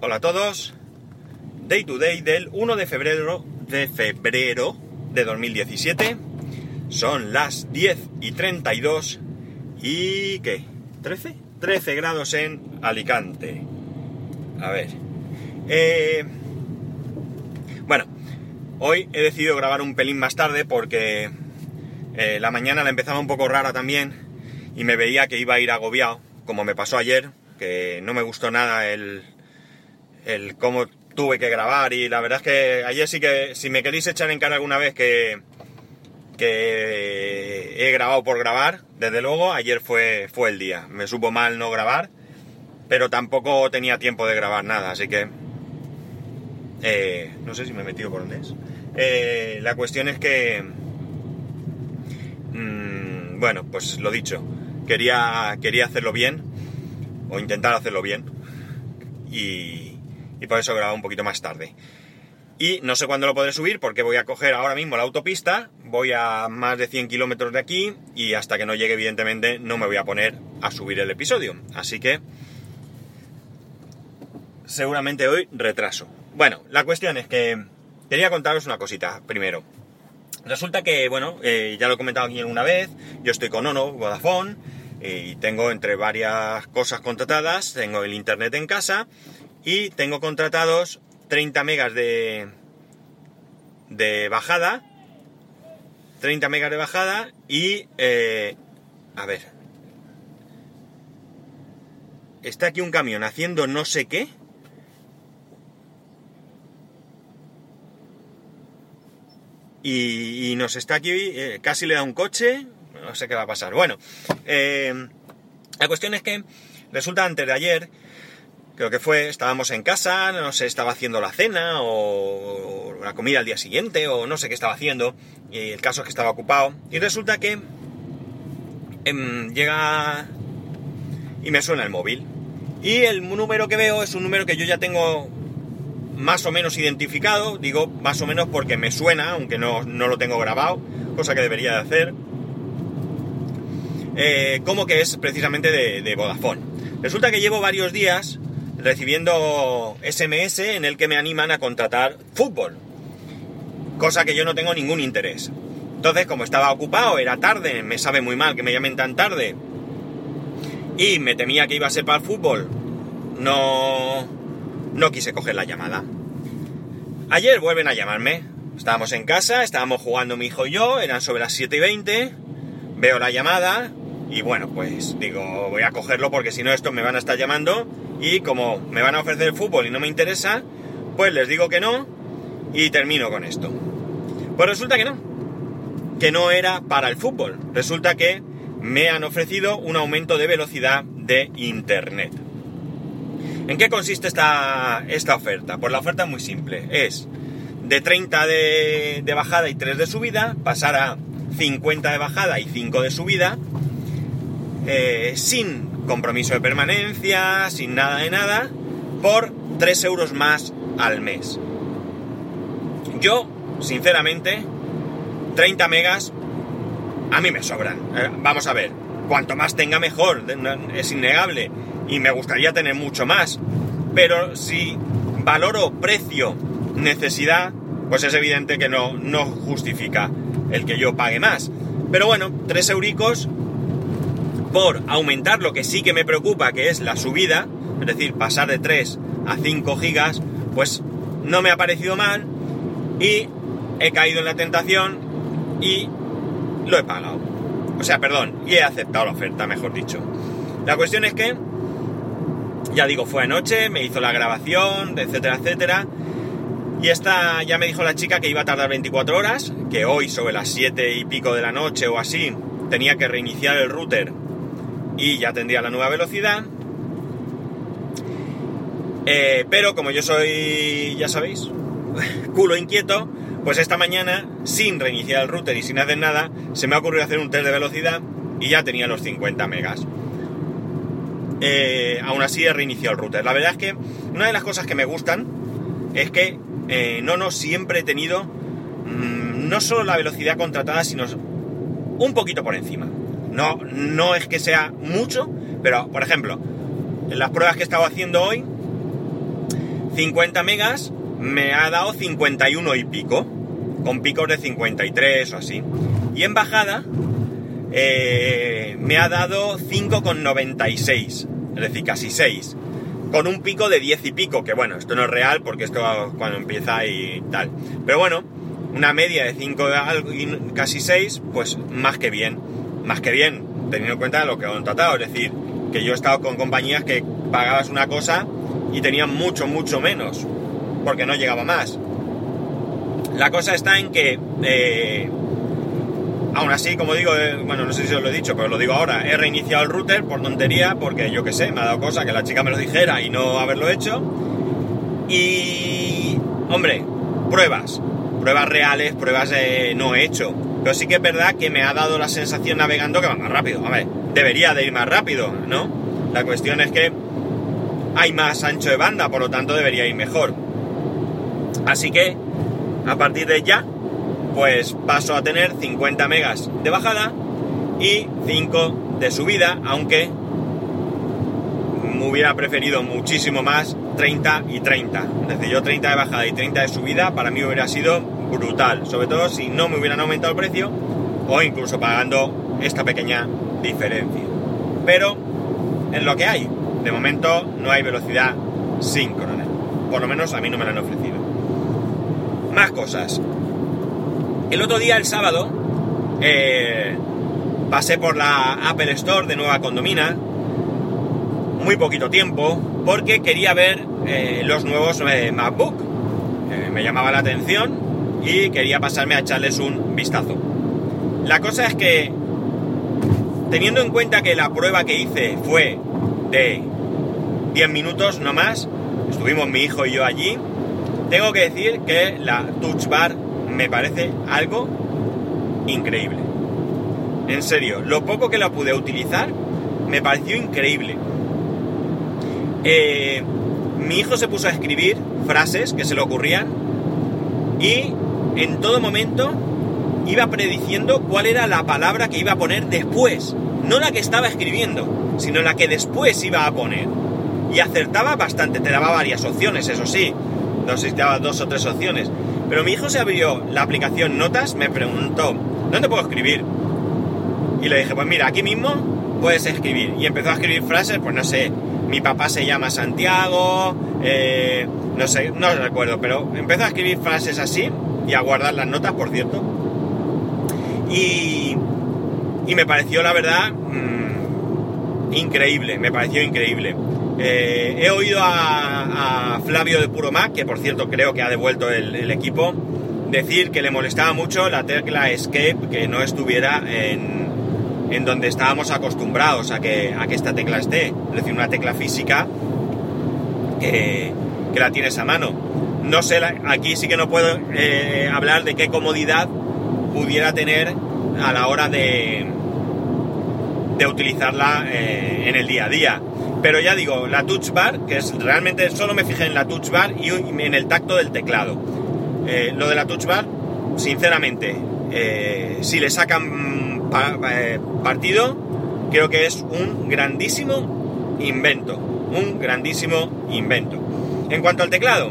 Hola a todos. Day to day del 1 de febrero de febrero de 2017. Son las 10 y 32 y ¿qué? ¿13? 13 grados en Alicante. A ver. Eh, bueno, hoy he decidido grabar un pelín más tarde porque eh, la mañana la empezaba un poco rara también y me veía que iba a ir agobiado, como me pasó ayer, que no me gustó nada el, el cómo tuve que grabar y la verdad es que ayer sí que, si me queréis echar en cara alguna vez que, que he grabado por grabar, desde luego ayer fue, fue el día. Me supo mal no grabar, pero tampoco tenía tiempo de grabar nada, así que... Eh, no sé si me he metido por dónde es. Eh, la cuestión es que... Mmm, bueno, pues lo dicho, quería, quería hacerlo bien, o intentar hacerlo bien, y, y por eso grabo un poquito más tarde. Y no sé cuándo lo podré subir porque voy a coger ahora mismo la autopista, voy a más de 100 kilómetros de aquí y hasta que no llegue evidentemente no me voy a poner a subir el episodio. Así que seguramente hoy retraso. Bueno, la cuestión es que quería contaros una cosita primero. Resulta que, bueno, eh, ya lo he comentado aquí una vez, yo estoy con Ono, Vodafone, y tengo entre varias cosas contratadas, tengo el internet en casa y tengo contratados 30 megas de, de bajada, 30 megas de bajada y, eh, a ver, está aquí un camión haciendo no sé qué. Y, nos está aquí, eh, casi le da un coche, no sé qué va a pasar. Bueno, eh, la cuestión es que resulta antes de ayer, creo que fue, estábamos en casa, no sé, estaba haciendo la cena o, la comida al día siguiente o no sé qué estaba haciendo, y el caso es que estaba ocupado, y resulta que em, llega y me suena el móvil. Y el número que veo es un número que yo ya tengo más o menos identificado, digo más o menos porque me suena, aunque no, no lo tengo grabado, cosa que debería de hacer, eh, como que es precisamente de, de Vodafone. Resulta que llevo varios días recibiendo SMS en el que me animan a contratar fútbol, cosa que yo no tengo ningún interés. Entonces, como estaba ocupado, era tarde, me sabe muy mal que me llamen tan tarde, y me temía que iba a ser para el fútbol, no, no quise coger la llamada. Ayer vuelven a llamarme. Estábamos en casa, estábamos jugando mi hijo y yo, eran sobre las 7 y 20, veo la llamada y bueno, pues digo, voy a cogerlo porque si no estos me van a estar llamando y como me van a ofrecer el fútbol y no me interesa, pues les digo que no y termino con esto. Pues resulta que no, que no era para el fútbol. Resulta que me han ofrecido un aumento de velocidad de Internet. ¿En qué consiste esta, esta oferta? Pues la oferta es muy simple. Es de 30 de, bajada y 3 de subida, pasar a 50 de bajada y 5 de subida, eh, sin compromiso de permanencia, sin nada de nada, por 3 euros más al mes. Yo, sinceramente, 30 megas a mí me sobran. Eh, vamos a ver, cuanto más tenga mejor, es innegable. Y me gustaría tener mucho más. Pero si valoro precio, necesidad, pues es evidente que no, no justifica el que yo pague más. Pero bueno, 3 euricos por aumentar lo que sí que me preocupa, que es la subida, es decir, pasar de 3 a 5 gigas, pues no me ha parecido mal y he caído en la tentación y lo he pagado. O sea, perdón, y he aceptado la oferta, mejor dicho. La cuestión es que, ya digo, fue anoche, me hizo la grabación, etcétera, etcétera. Y esta ya me dijo la chica que iba a tardar 24 horas, que hoy sobre las 7 y pico de la noche o así tenía que reiniciar el router y ya tendría la nueva velocidad. Eh, pero como yo soy, ya sabéis, culo inquieto, pues esta mañana, sin reiniciar el router y sin hacer nada, se me ha ocurrido hacer un test de velocidad y ya tenía los 50 megas. Eh, aún así he reiniciado el router. La verdad es que una de las cosas que me gustan es que eh, no, no siempre he tenido mmm, no solo la velocidad contratada, sino un poquito por encima. No, no es que sea mucho, pero por ejemplo, en las pruebas que he estado haciendo hoy, 50 megas me ha dado 51 y pico, con picos de 53 o así. Y en bajada eh, me ha dado 5,96, es decir, casi 6, con un pico de 10 y pico, que bueno, esto no es real porque esto cuando empieza y tal. Pero bueno, una media de 5 y casi 6, pues más que bien, más que bien, teniendo en cuenta lo que han tratado, es decir, que yo he estado con compañías que pagabas una cosa y tenían mucho, mucho menos, porque no llegaba más. La cosa está en que, eh, aún así, como digo, eh, bueno, no sé si os lo he dicho, pero lo digo ahora, he reiniciado el router por tontería, porque yo qué sé, me ha dado cosa que la chica me lo dijera y no haberlo hecho. Y, hombre, pruebas, pruebas reales, pruebas eh, no he hecho. Pero sí que es verdad que me ha dado la sensación navegando que va más rápido. A ver, debería de ir más rápido, ¿no? La cuestión es que hay más ancho de banda, por lo tanto debería ir mejor. Así que, a partir de ya, pues paso a tener 50 megas de bajada y 5 de subida, aunque me hubiera preferido muchísimo más 30 y 30. Es decir, yo 30 de bajada y 30 de subida para mí hubiera sido brutal, sobre todo si no me hubieran aumentado el precio o incluso pagando esta pequeña diferencia. Pero es lo que hay. De momento no hay velocidad síncrona. Por lo menos a mí no me la han ofrecido. Más cosas. El otro día, el sábado, eh, pasé por la Apple Store de Nueva Condomina. Muy poquito tiempo, porque quería ver eh, los nuevos eh, MacBook. me llamaba la atención y quería pasarme a echarles un vistazo. La cosa es que teniendo en cuenta que la prueba que hice fue de 10 minutos no más, estuvimos mi hijo y yo allí, tengo que decir que la Touch Bar me parece algo increíble. En serio, lo poco que la pude utilizar me pareció increíble. Eh, mi hijo se puso a escribir frases que se le ocurrían y en todo momento iba prediciendo cuál era la palabra que iba a poner después. No la que estaba escribiendo, sino la que después iba a poner. Y acertaba bastante, te daba varias opciones, eso sí. No sé te daba dos o tres opciones. Pero mi hijo se abrió la aplicación Notas, me preguntó, ¿dónde puedo escribir? Y le dije, pues mira, aquí mismo puedes escribir. Y empezó a escribir frases, pues no sé, mi papá se llama Santiago, eh, no sé, no recuerdo, pero empezó a escribir frases así y a guardar las notas, por cierto. Y, me pareció, la verdad, mm, increíble, me pareció increíble. Eh, he oído a, Flavio de Puro Mac, que por cierto creo que ha devuelto el, equipo, decir que le molestaba mucho la tecla Escape que no estuviera en, en donde estábamos acostumbrados a que, a que esta tecla esté. Es decir, una tecla física que, que la tienes a mano. No sé, aquí sí que no puedo eh, hablar de qué comodidad pudiera tener a la hora de, de utilizarla eh, en el día a día. Pero ya digo, la touch bar, que es realmente solo me fijé en la touch bar y en el tacto del teclado. Eh, lo de la touch bar, sinceramente, si le sacan partido, creo que es un grandísimo invento. Un grandísimo invento. En cuanto al teclado,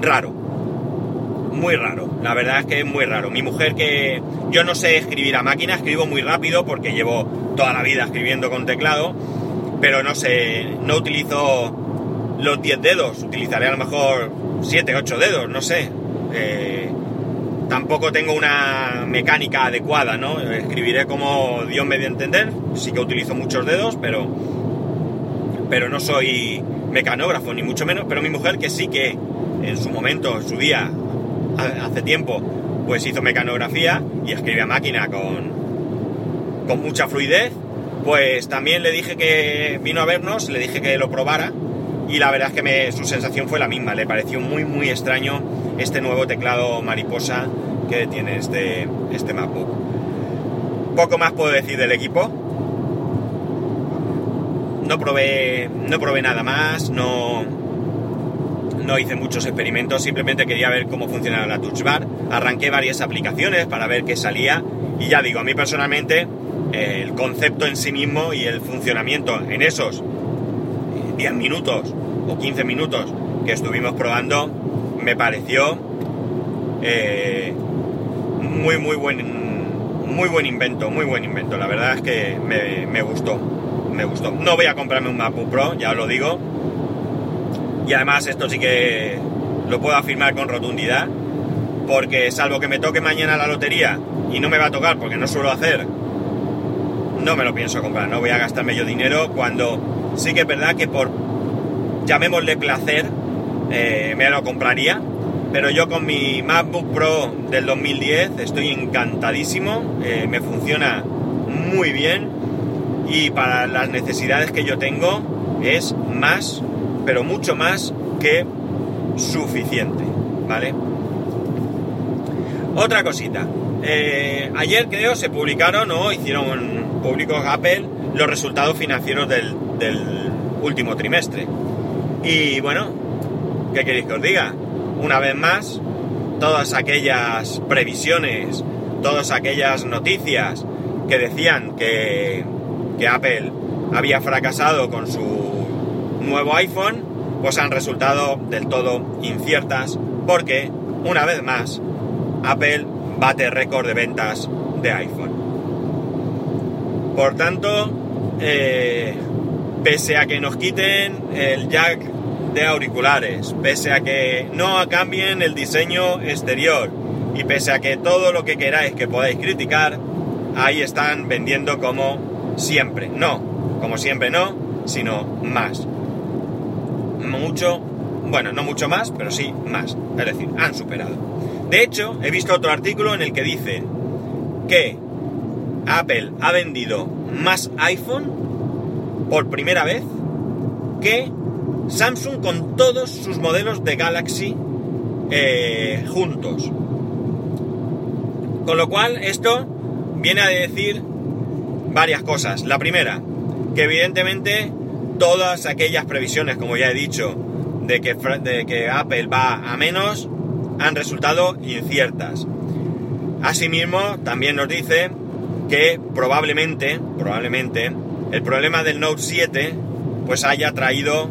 raro muy raro. La verdad es que es muy raro. Mi mujer que yo no sé escribir a máquina, escribo muy rápido porque llevo toda la vida escribiendo con teclado, pero no sé, no utilizo los 10 dedos, utilizaré a lo mejor 7, 8 dedos, no sé. Eh, tampoco tengo una mecánica adecuada, ¿no? Escribiré como Dios me dio a entender, sí que utilizo muchos dedos, pero, pero no soy mecanógrafo, ni mucho menos, pero mi mujer que sí que en su momento, en su día, hace tiempo, pues hizo mecanografía y escribe a máquina con, con mucha fluidez, pues también le dije que vino a vernos, le dije que lo probara y la verdad es que su sensación fue la misma, le pareció muy muy extraño este nuevo teclado mariposa que tiene este, este MacBook. Poco más puedo decir del equipo. No probé, no probé nada más, no, no hice muchos experimentos, simplemente quería ver cómo funcionaba la Touch Bar. Arranqué varias aplicaciones para ver qué salía y ya digo, a mí personalmente el concepto en sí mismo y el funcionamiento en esos 10 minutos o 15 minutos que estuvimos probando me pareció eh, muy muy buen muy buen invento, muy buen invento. La verdad es que me, me gustó, me gustó. No voy a comprarme un MacBook Pro, ya os lo digo. Y además esto sí que lo puedo afirmar con rotundidad, porque salvo que me toque mañana la lotería y no me va a tocar porque no suelo hacer, no me lo pienso comprar, no voy a gastar medio dinero cuando sí que es verdad que por, llamémosle placer, eh, me lo compraría, pero yo con mi MacBook Pro del 2010 estoy encantadísimo, eh, me funciona muy bien y para las necesidades que yo tengo es más, pero mucho más que suficiente, ¿vale? Otra cosita. Eh, ayer creo se publicaron o hicieron públicos Apple los resultados financieros del, del último trimestre. Y bueno, ¿qué queréis que os diga? Una vez más, todas aquellas previsiones, todas aquellas noticias que decían que, que Apple había fracasado con su nuevo iPhone, pues han resultado del todo inciertas porque, una vez más, Apple bate récord de ventas de iPhone. Por tanto, eh, pese a que nos quiten el jack de auriculares, pese a que no cambien el diseño exterior y pese a que todo lo que queráis que podáis criticar, ahí están vendiendo como siempre. No, como siempre no, sino más. Mucho, bueno, no mucho más, pero sí más. Es decir, han superado. De hecho, he visto otro artículo en el que dice que Apple ha vendido más iPhone por primera vez que Samsung con todos sus modelos de Galaxy eh, juntos. Con lo cual, esto viene a decir varias cosas. La primera, que evidentemente todas aquellas previsiones, como ya he dicho, de que, de que Apple va a menos, han resultado inciertas. Asimismo, también nos dice que probablemente, probablemente, el problema del Note 7 pues haya traído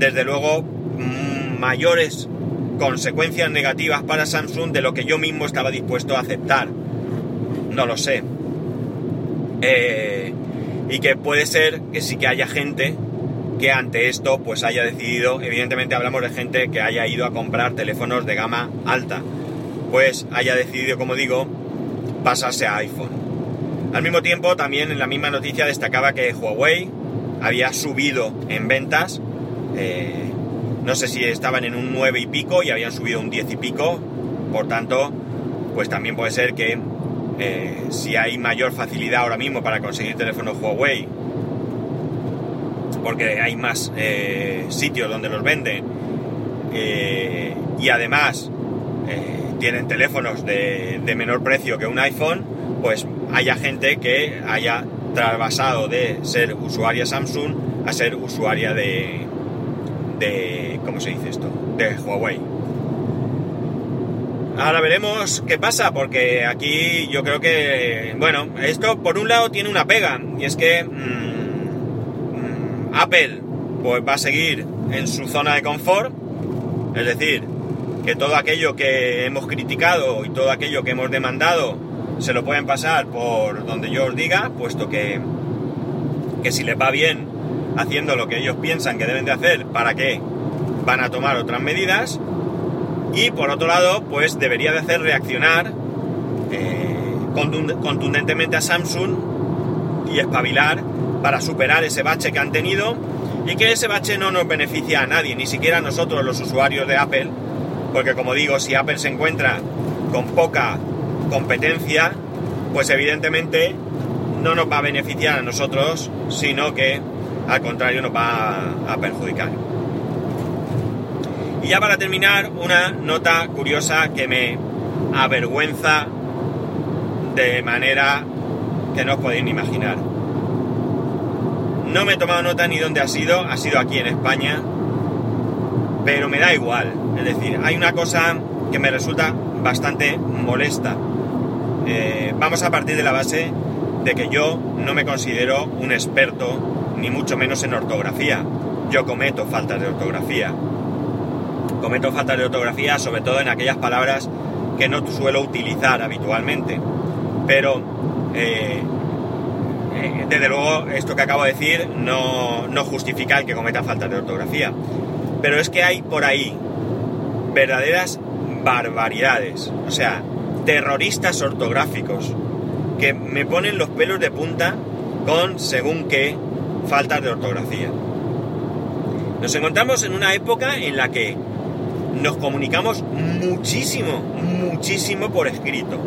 desde luego mm, mayores consecuencias negativas para Samsung de lo que yo mismo estaba dispuesto a aceptar. No lo sé. Eh, y que puede ser que sí que haya gente que ante esto pues haya decidido, evidentemente hablamos de gente que haya ido a comprar teléfonos de gama alta, pues haya decidido, como digo, pasarse a iPhone. Al mismo tiempo, también en la misma noticia destacaba que Huawei había subido en ventas, eh, no sé si estaban en un 9 y pico y habían subido un 10 y pico, por tanto, pues también puede ser que eh, si hay mayor facilidad ahora mismo para conseguir teléfonos Huawei porque hay más eh, sitios donde los venden y además tienen teléfonos de, menor precio que un iPhone, pues haya gente que haya trasvasado de ser usuaria Samsung a ser usuaria de, de ¿cómo se dice esto? De Huawei. Ahora veremos qué pasa, porque aquí yo creo que, bueno, esto por un lado tiene una pega, y es que mm, Apple pues va a seguir en su zona de confort, es decir, que todo aquello que hemos criticado y todo aquello que hemos demandado se lo pueden pasar por donde yo os diga, puesto que, que si les va bien haciendo lo que ellos piensan que deben de hacer, ¿para qué? Van a tomar otras medidas. Y por otro lado, pues debería de hacer reaccionar eh, contundentemente a Samsung y espabilar para superar ese bache que han tenido y que ese bache no nos beneficia a nadie, ni siquiera a nosotros los usuarios de Apple, porque como digo, si Apple se encuentra con poca competencia, pues evidentemente no nos va a beneficiar a nosotros, sino que al contrario nos va a perjudicar. Y ya para terminar, una nota curiosa que me avergüenza de manera que no os podéis ni imaginar. No me he tomado nota ni dónde ha sido, ha sido aquí en España, pero me da igual. Es decir, hay una cosa que me resulta bastante molesta. Eh, vamos a partir de la base de que yo no me considero un experto, ni mucho menos en ortografía. Yo cometo faltas de ortografía. cometo faltas de ortografía, sobre todo en aquellas palabras que no suelo utilizar habitualmente. Pero, eh, eh, desde luego, esto que acabo de decir no, no justifica el que cometa faltas de ortografía. Pero es que hay por ahí verdaderas barbaridades, o sea, terroristas ortográficos, que me ponen los pelos de punta con según qué faltas de ortografía. Nos encontramos en una época en la que nos comunicamos muchísimo, muchísimo por escrito.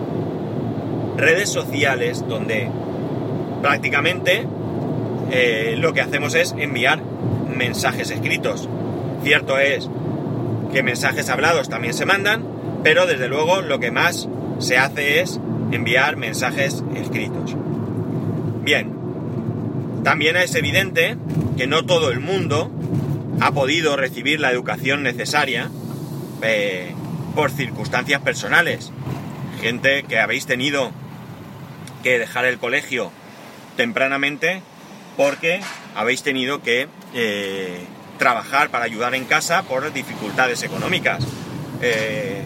Redes sociales donde prácticamente eh, lo que hacemos es enviar mensajes escritos. Cierto es que mensajes hablados también se mandan, pero desde luego lo que más se hace es enviar mensajes escritos. Bien, también es evidente que no todo el mundo ha podido recibir la educación necesaria eh, por circunstancias personales. Gente que habéis tenido que dejar el colegio tempranamente porque habéis tenido que eh, trabajar para ayudar en casa por dificultades económicas. Eh,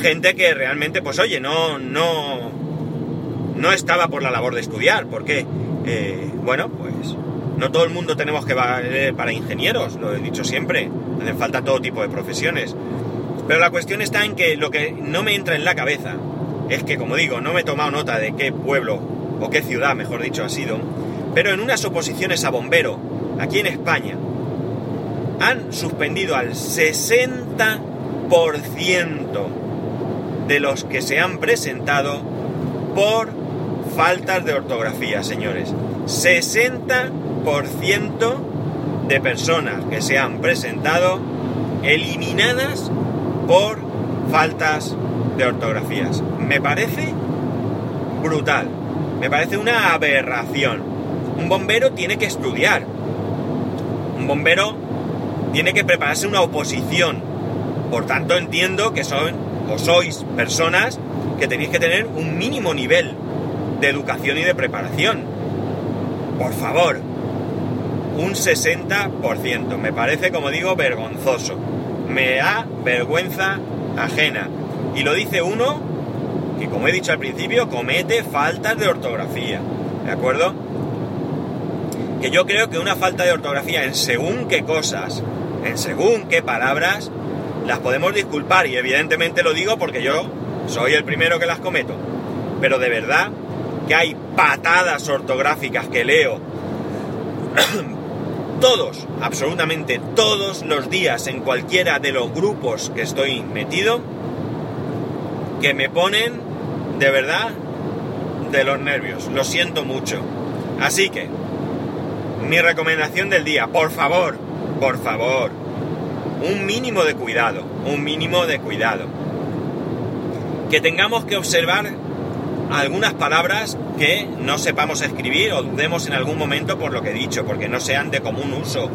gente que realmente, pues oye, no, no, no estaba por la labor de estudiar, porque, eh, bueno, pues no todo el mundo tenemos que valer para ingenieros, lo he dicho siempre, hacen falta todo tipo de profesiones. Pero la cuestión está en que lo que no me entra en la cabeza es que, como digo, no me he tomado nota de qué pueblo o qué ciudad, mejor dicho, ha sido, pero en unas oposiciones a bombero, aquí en España, han suspendido al 60% de los que se han presentado por faltas de ortografía, señores. 60% de personas que se han presentado eliminadas por faltas de ortografías. Me parece brutal. Me parece una aberración. Un bombero tiene que estudiar. Un bombero tiene que prepararse una oposición. Por tanto, entiendo que son o sois personas que tenéis que tener un mínimo nivel de educación y de preparación. Por favor, un 60%. Me parece, como digo, vergonzoso. Me da vergüenza ajena. Y lo dice uno que, como he dicho al principio, comete faltas de ortografía. ¿De acuerdo? Que yo creo que una falta de ortografía en según qué cosas, en según qué palabras, las podemos disculpar y evidentemente lo digo porque yo soy el primero que las cometo. Pero de verdad que hay patadas ortográficas que leo todos, absolutamente todos los días en cualquiera de los grupos que estoy metido, que me ponen de verdad de los nervios. Lo siento mucho. Así que, mi recomendación del día, por favor, por favor, un mínimo de cuidado, un mínimo de cuidado. Que tengamos que observar algunas palabras que no sepamos escribir o dudemos en algún momento por lo que he dicho, porque no sean de común uso.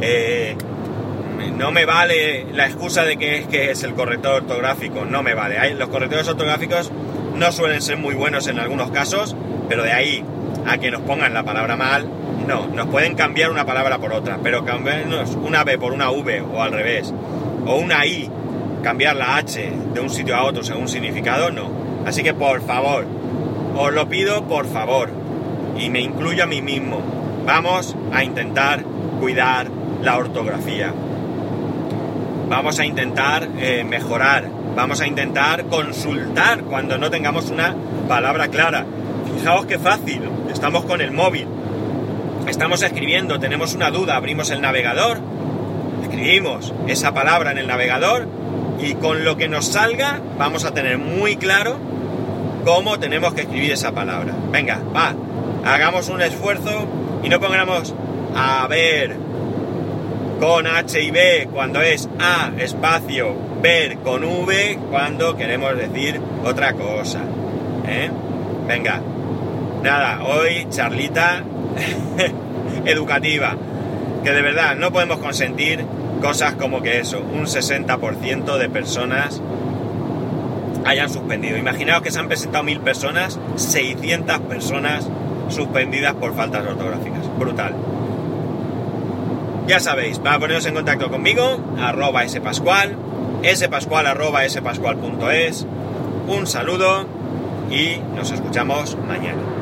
Eh, no me vale la excusa de que es que es el corrector ortográfico, no me vale. Los correctores ortográficos no suelen ser muy buenos en algunos casos, pero de ahí a que nos pongan la palabra mal, no, nos pueden cambiar una palabra por otra, pero cambiarnos una B por una V o al revés, o una I, cambiar la H de un sitio a otro según significado, no. Así que por favor, os lo pido por favor, y me incluyo a mí mismo, vamos a intentar cuidar la ortografía. Vamos a intentar eh, mejorar, vamos a intentar consultar cuando no tengamos una palabra clara. Fijaos qué fácil, estamos con el móvil, estamos escribiendo, tenemos una duda, abrimos el navegador, escribimos esa palabra en el navegador y con lo que nos salga vamos a tener muy claro cómo tenemos que escribir esa palabra. Venga, va, hagamos un esfuerzo y no pongamos a ver con H y B cuando es A espacio ver con V cuando queremos decir otra cosa. ¿eh? Venga, nada, hoy charlita educativa. Que de verdad no podemos consentir cosas como que eso, un 60% de personas hayan suspendido. Imaginaos que se han presentado mil personas, 600 personas suspendidas por faltas ortográficas. Brutal. Ya sabéis, para poneros en contacto conmigo, arroba spascual, spascual arroba spascual.es. Un saludo y nos escuchamos mañana.